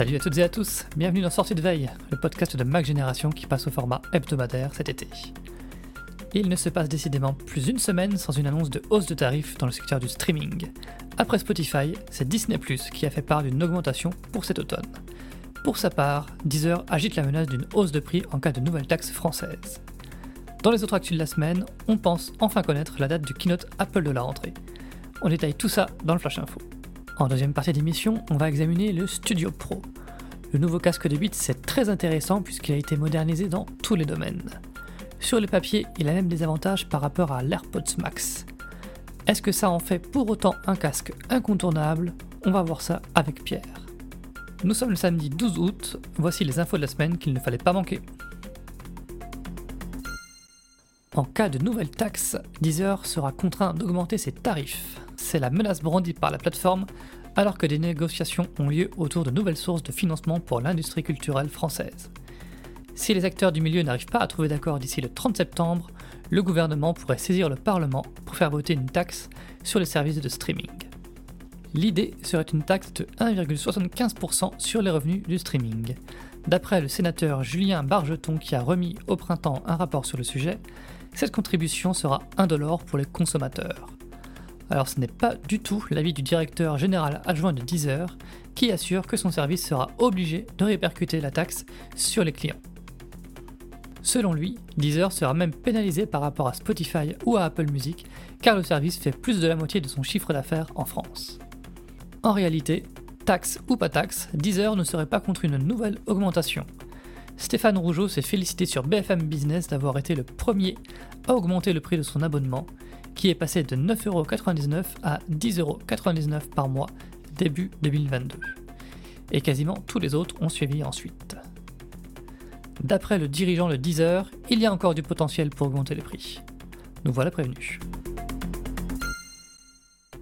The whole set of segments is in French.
Salut à toutes et à tous, bienvenue dans Sortie de Veille, le podcast de Mac Génération qui passe au format hebdomadaire cet été. Il ne se passe décidément plus une semaine sans une annonce de hausse de tarifs dans le secteur du streaming. Après Spotify, c'est Disney qui a fait part d'une augmentation pour cet automne. Pour sa part, Deezer agite la menace d'une hausse de prix en cas de nouvelle taxe française. Dans les autres actus de la semaine, on pense enfin connaître la date du keynote Apple de la rentrée. On détaille tout ça dans le Flash Info. En deuxième partie d'émission, on va examiner le Studio Pro. Le nouveau casque de Beats c'est très intéressant puisqu'il a été modernisé dans tous les domaines. Sur le papier, il a même des avantages par rapport à l'AirPods Max. Est-ce que ça en fait pour autant un casque incontournable? On va voir ça avec Pierre. Nous sommes le samedi 12 août, voici les infos de la semaine qu'il ne fallait pas manquer. En cas de nouvelle taxe, Deezer sera contraint d'augmenter ses tarifs. C'est la menace brandie par la plateforme alors que des négociations ont lieu autour de nouvelles sources de financement pour l'industrie culturelle française. Si les acteurs du milieu n'arrivent pas à trouver d'accord d'ici le 30 septembre, le gouvernement pourrait saisir le Parlement pour faire voter une taxe sur les services de streaming. L'idée serait une taxe de 1,75% sur les revenus du streaming. D'après le sénateur Julien Bargeton qui a remis au printemps un rapport sur le sujet, cette contribution sera indolore pour les consommateurs. Alors ce n'est pas du tout l'avis du directeur général adjoint de Deezer, qui assure que son service sera obligé de répercuter la taxe sur les clients. Selon lui, Deezer sera même pénalisé par rapport à Spotify ou à Apple Music, car le service fait plus de la moitié de son chiffre d'affaires en France. En réalité, taxe ou pas taxe, Deezer ne serait pas contre une nouvelle augmentation. Stéphane Rougeau s'est félicité sur BFM Business d'avoir été le premier à augmenter le prix de son abonnement, qui est passé de 9,99€ à 10,99€ par mois début 2022. Et quasiment tous les autres ont suivi ensuite. D'après le dirigeant de Deezer, il y a encore du potentiel pour augmenter les prix. Nous voilà prévenus.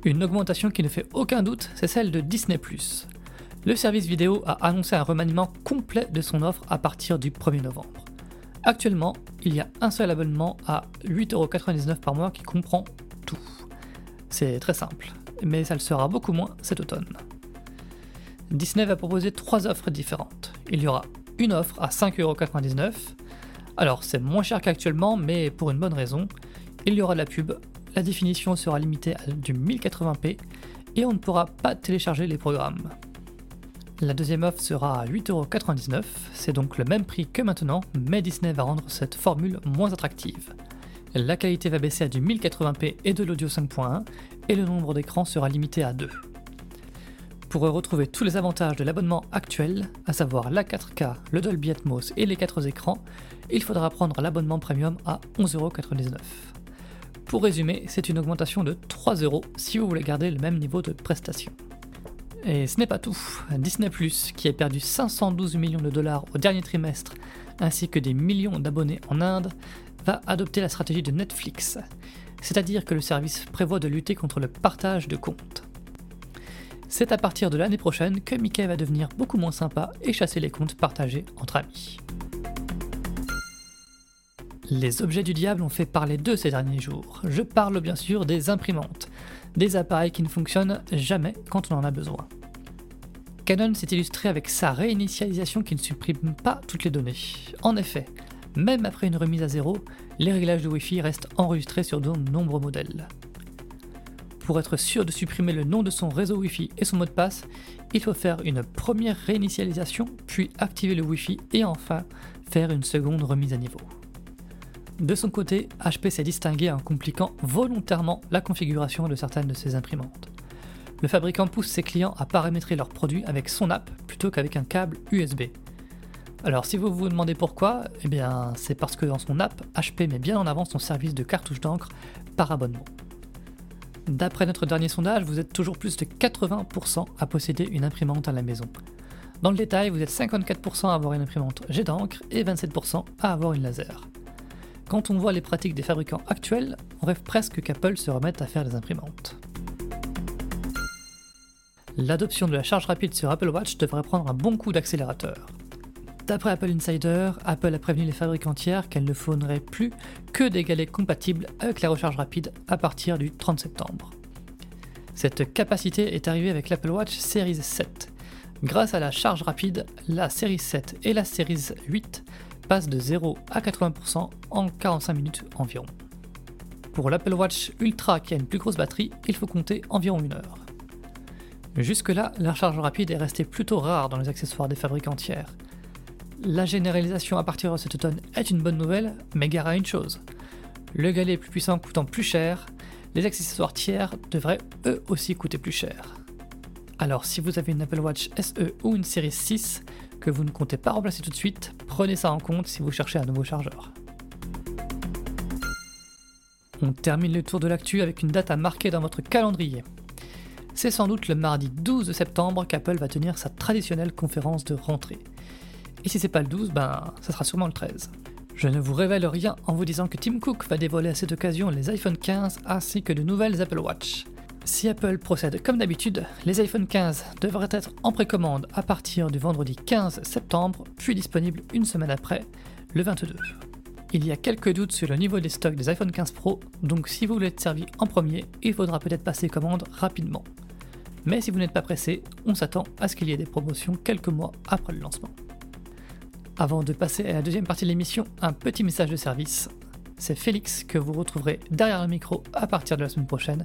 Une augmentation qui ne fait aucun doute, c'est celle de Disney ⁇ Le service vidéo a annoncé un remaniement complet de son offre à partir du 1er novembre. Actuellement, il y a un seul abonnement à 8,99€ par mois qui comprend tout. C'est très simple, mais ça le sera beaucoup moins cet automne. Disney va proposer trois offres différentes. Il y aura une offre à 5,99€. Alors c'est moins cher qu'actuellement, mais pour une bonne raison. Il y aura de la pub, la définition sera limitée à du 1080p et on ne pourra pas télécharger les programmes. La deuxième offre sera à 8,99€, c'est donc le même prix que maintenant, mais Disney va rendre cette formule moins attractive. La qualité va baisser à du 1080p et de l'audio 5.1, et le nombre d'écrans sera limité à 2. Pour retrouver tous les avantages de l'abonnement actuel, à savoir la 4K, le Dolby Atmos et les 4 écrans, il faudra prendre l'abonnement premium à 11,99€. Pour résumer, c'est une augmentation de 3 euros si vous voulez garder le même niveau de prestation. Et ce n'est pas tout. Disney ⁇ qui a perdu 512 millions de dollars au dernier trimestre, ainsi que des millions d'abonnés en Inde, va adopter la stratégie de Netflix, c'est-à-dire que le service prévoit de lutter contre le partage de comptes. C'est à partir de l'année prochaine que Mickey va devenir beaucoup moins sympa et chasser les comptes partagés entre amis. Les objets du diable ont fait parler d'eux ces derniers jours. Je parle bien sûr des imprimantes, des appareils qui ne fonctionnent jamais quand on en a besoin. Canon s'est illustré avec sa réinitialisation qui ne supprime pas toutes les données. En effet, même après une remise à zéro, les réglages de Wi-Fi restent enregistrés sur de nombreux modèles. Pour être sûr de supprimer le nom de son réseau Wi-Fi et son mot de passe, il faut faire une première réinitialisation, puis activer le Wi-Fi et enfin faire une seconde remise à niveau. De son côté, HP s'est distingué en compliquant volontairement la configuration de certaines de ses imprimantes. Le fabricant pousse ses clients à paramétrer leurs produits avec son app plutôt qu'avec un câble USB. Alors si vous vous demandez pourquoi, eh bien c'est parce que dans son app, HP met bien en avant son service de cartouche d'encre par abonnement. D'après notre dernier sondage, vous êtes toujours plus de 80% à posséder une imprimante à la maison. Dans le détail, vous êtes 54% à avoir une imprimante jet d'encre et 27% à avoir une laser. Quand on voit les pratiques des fabricants actuels, on rêve presque qu'Apple se remette à faire des imprimantes. L'adoption de la charge rapide sur Apple Watch devrait prendre un bon coup d'accélérateur. D'après Apple Insider, Apple a prévenu les fabricants tiers qu'elle ne fournirait plus que des galets compatibles avec la recharge rapide à partir du 30 septembre. Cette capacité est arrivée avec l'Apple Watch Series 7. Grâce à la charge rapide, la Series 7 et la Series 8 passent de 0 à 80% en 45 minutes environ. Pour l'Apple Watch Ultra qui a une plus grosse batterie, il faut compter environ une heure. Jusque-là, la recharge rapide est restée plutôt rare dans les accessoires des fabricants tiers. La généralisation à partir de cet automne est une bonne nouvelle, mais gare à une chose. Le galet plus puissant coûtant plus cher, les accessoires tiers devraient eux aussi coûter plus cher. Alors si vous avez une Apple Watch SE ou une série 6 que vous ne comptez pas remplacer tout de suite, prenez ça en compte si vous cherchez un nouveau chargeur. On termine le tour de l'actu avec une date à marquer dans votre calendrier. C'est sans doute le mardi 12 septembre qu'Apple va tenir sa traditionnelle conférence de rentrée. Et si c'est pas le 12, ben ça sera sûrement le 13. Je ne vous révèle rien en vous disant que Tim Cook va dévoiler à cette occasion les iPhone 15 ainsi que de nouvelles Apple Watch. Si Apple procède comme d'habitude, les iPhone 15 devraient être en précommande à partir du vendredi 15 septembre, puis disponibles une semaine après, le 22. Il y a quelques doutes sur le niveau des stocks des iPhone 15 Pro, donc si vous voulez être servi en premier, il faudra peut-être passer commande rapidement. Mais si vous n'êtes pas pressé, on s'attend à ce qu'il y ait des promotions quelques mois après le lancement. Avant de passer à la deuxième partie de l'émission, un petit message de service. C'est Félix que vous retrouverez derrière le micro à partir de la semaine prochaine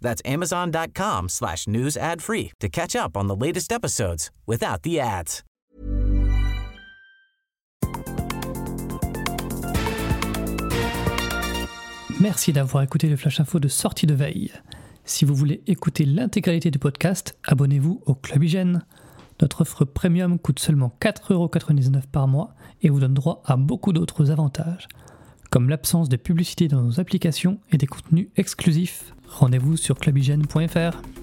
That's amazon.com slash news ad free to catch up on the latest episodes without the ads. Merci d'avoir écouté le Flash Info de sortie de veille. Si vous voulez écouter l'intégralité du podcast, abonnez-vous au Club Hygiène. Notre offre premium coûte seulement 4,99€ par mois et vous donne droit à beaucoup d'autres avantages, comme l'absence de publicité dans nos applications et des contenus exclusifs. Rendez-vous sur clubhygiène.fr.